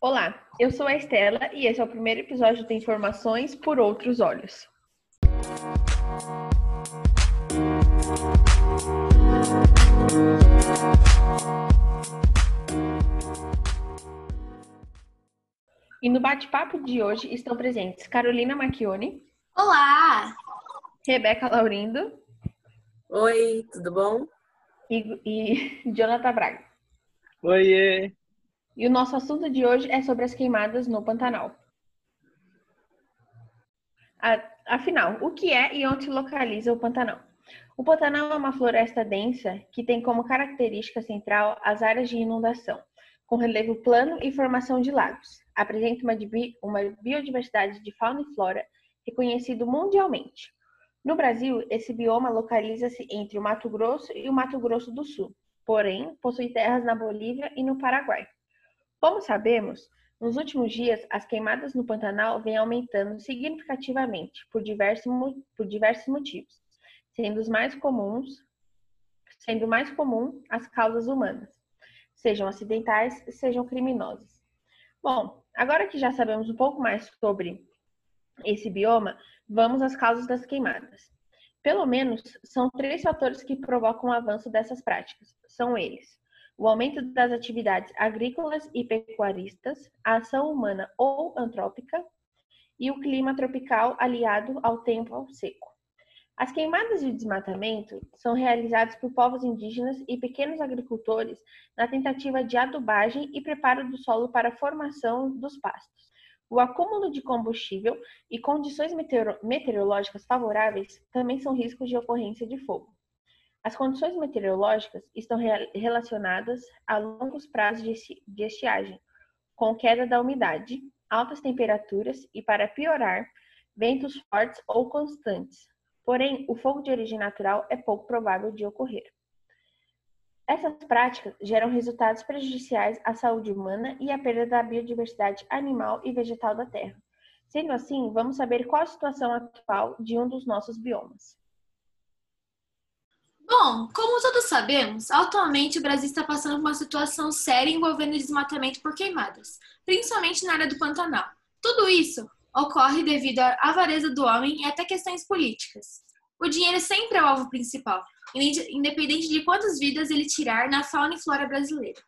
Olá, eu sou a Estela e esse é o primeiro episódio de Informações por Outros Olhos. E no bate-papo de hoje estão presentes Carolina Macchione. Olá! Rebeca Laurindo. Oi, tudo bom? E, e Jonathan Braga. Oiê! E o nosso assunto de hoje é sobre as queimadas no Pantanal. Afinal, o que é e onde se localiza o Pantanal? O Pantanal é uma floresta densa que tem como característica central as áreas de inundação, com relevo plano e formação de lagos. Apresenta uma, biodiversidade de fauna e flora reconhecido mundialmente. No Brasil, esse bioma localiza-se entre o Mato Grosso e o Mato Grosso do Sul, porém possui terras na Bolívia e no Paraguai. Como sabemos, nos últimos dias as queimadas no Pantanal vêm aumentando significativamente por diversos, por diversos motivos, sendo os mais comuns, sendo mais comum as causas humanas, sejam acidentais, sejam criminosas. Bom, agora que já sabemos um pouco mais sobre esse bioma, vamos às causas das queimadas. Pelo menos são três fatores que provocam o avanço dessas práticas. São eles: o aumento das atividades agrícolas e pecuaristas, a ação humana ou antrópica e o clima tropical aliado ao tempo seco. As queimadas de desmatamento são realizadas por povos indígenas e pequenos agricultores na tentativa de adubagem e preparo do solo para a formação dos pastos. O acúmulo de combustível e condições meteorológicas favoráveis também são riscos de ocorrência de fogo. As condições meteorológicas estão relacionadas a longos prazos de estiagem, com queda da umidade, altas temperaturas e, para piorar, ventos fortes ou constantes. Porém, o fogo de origem natural é pouco provável de ocorrer. Essas práticas geram resultados prejudiciais à saúde humana e à perda da biodiversidade animal e vegetal da Terra. Sendo assim, vamos saber qual a situação atual de um dos nossos biomas. Bom, como todos sabemos, atualmente o Brasil está passando por uma situação séria envolvendo desmatamento por queimadas, principalmente na área do Pantanal. Tudo isso ocorre devido à avareza do homem e até questões políticas. O dinheiro sempre é o alvo principal, independente de quantas vidas ele tirar na fauna e flora brasileira.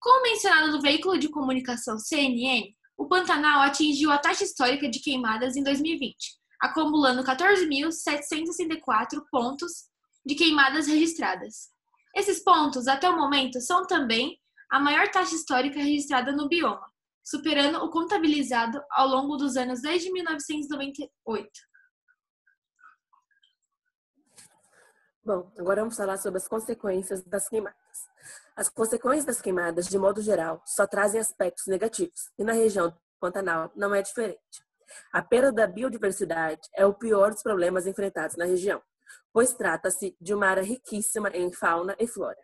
Como mencionado no veículo de comunicação CNN, o Pantanal atingiu a taxa histórica de queimadas em 2020, acumulando 14.764 pontos de queimadas registradas. Esses pontos, até o momento, são também a maior taxa histórica registrada no bioma, superando o contabilizado ao longo dos anos desde 1998. Bom, agora vamos falar sobre as consequências das queimadas. As consequências das queimadas, de modo geral, só trazem aspectos negativos, e na região do Pantanal não é diferente. A perda da biodiversidade é o pior dos problemas enfrentados na região pois trata-se de uma área riquíssima em fauna e flora.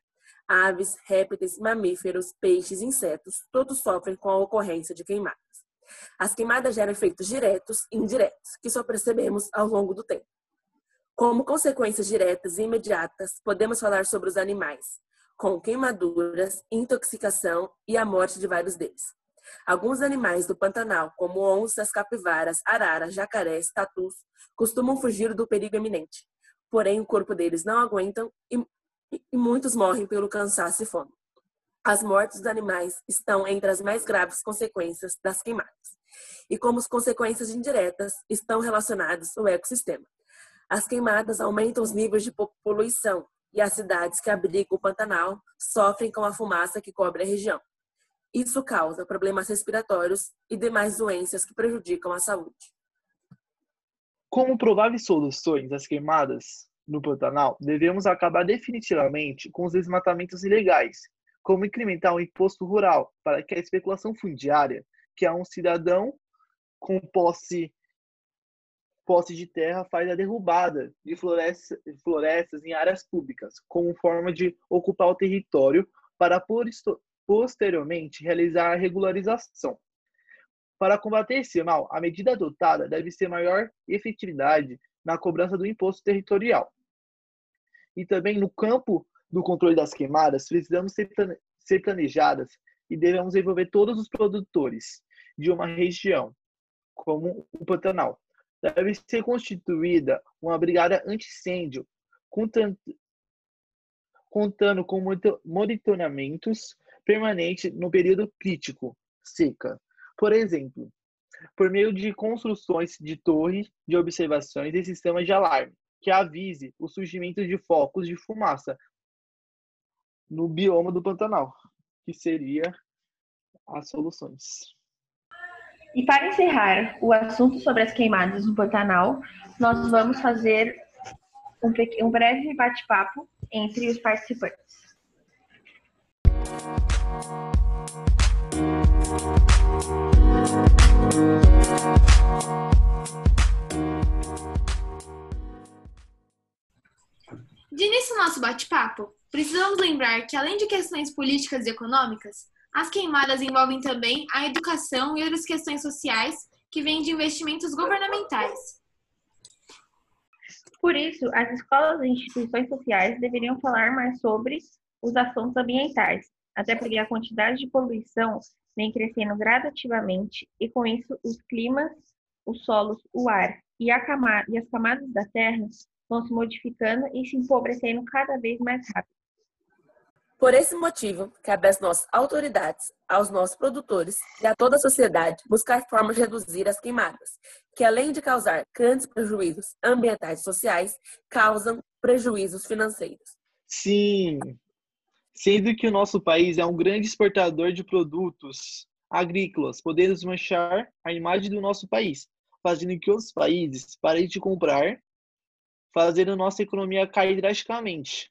Aves, répteis, mamíferos, peixes, insetos, todos sofrem com a ocorrência de queimadas. As queimadas geram efeitos diretos e indiretos, que só percebemos ao longo do tempo. Como consequências diretas e imediatas, podemos falar sobre os animais, com queimaduras, intoxicação e a morte de vários deles. Alguns animais do Pantanal, como onças, capivaras, araras, jacarés, tatus, costumam fugir do perigo iminente, porém o corpo deles não aguentam e, e muitos morrem pelo cansaço e fome. As mortes dos animais estão entre as mais graves consequências das queimadas. E como consequências indiretas estão relacionadas ao ecossistema. As queimadas aumentam os níveis de poluição e as cidades que abrigam o Pantanal sofrem com a fumaça que cobre a região. Isso causa problemas respiratórios e demais doenças que prejudicam a saúde. Como prováveis soluções das queimadas no Pantanal, devemos acabar definitivamente com os desmatamentos ilegais, como incrementar o imposto rural para que a especulação fundiária, que é um cidadão com posse, posse de terra, faz a derrubada de florestas, florestas em áreas públicas, como forma de ocupar o território para posteriormente realizar a regularização. Para combater esse mal, a medida adotada deve ser maior efetividade na cobrança do imposto territorial. E também no campo do controle das queimadas, precisamos ser planejadas e devemos envolver todos os produtores de uma região, como o Pantanal. Deve ser constituída uma brigada anti-incêndio, contando com monitoramentos permanentes no período crítico, seca. Por exemplo, por meio de construções de torres de observações e sistemas de alarme, que avise o surgimento de focos de fumaça no bioma do Pantanal, que seria as soluções. E para encerrar o assunto sobre as queimadas no Pantanal, nós vamos fazer um, um breve bate-papo entre os participantes. De nosso bate-papo, precisamos lembrar que, além de questões políticas e econômicas, as queimadas envolvem também a educação e outras questões sociais que vêm de investimentos governamentais. Por isso, as escolas e instituições sociais deveriam falar mais sobre os assuntos ambientais, até porque a quantidade de poluição vem crescendo gradativamente e, com isso, os climas, os solos, o ar e, camada, e as camadas da Terra vão se modificando e se empobrecendo cada vez mais rápido. Por esse motivo, cabe às nossas autoridades, aos nossos produtores e a toda a sociedade buscar formas de reduzir as queimadas, que além de causar grandes prejuízos ambientais e sociais, causam prejuízos financeiros. Sim, sendo que o nosso país é um grande exportador de produtos agrícolas, podemos manchar a imagem do nosso país, fazendo que outros países parem de comprar, fazendo nossa economia cair drasticamente.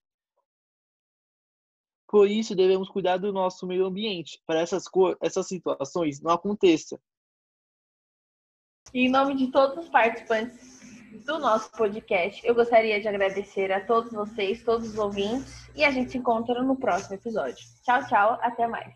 Por isso, devemos cuidar do nosso meio ambiente, para essas, essas situações não aconteçam. Em nome de todos os participantes do nosso podcast, eu gostaria de agradecer a todos vocês, todos os ouvintes, e a gente se encontra no próximo episódio. Tchau, tchau, até mais.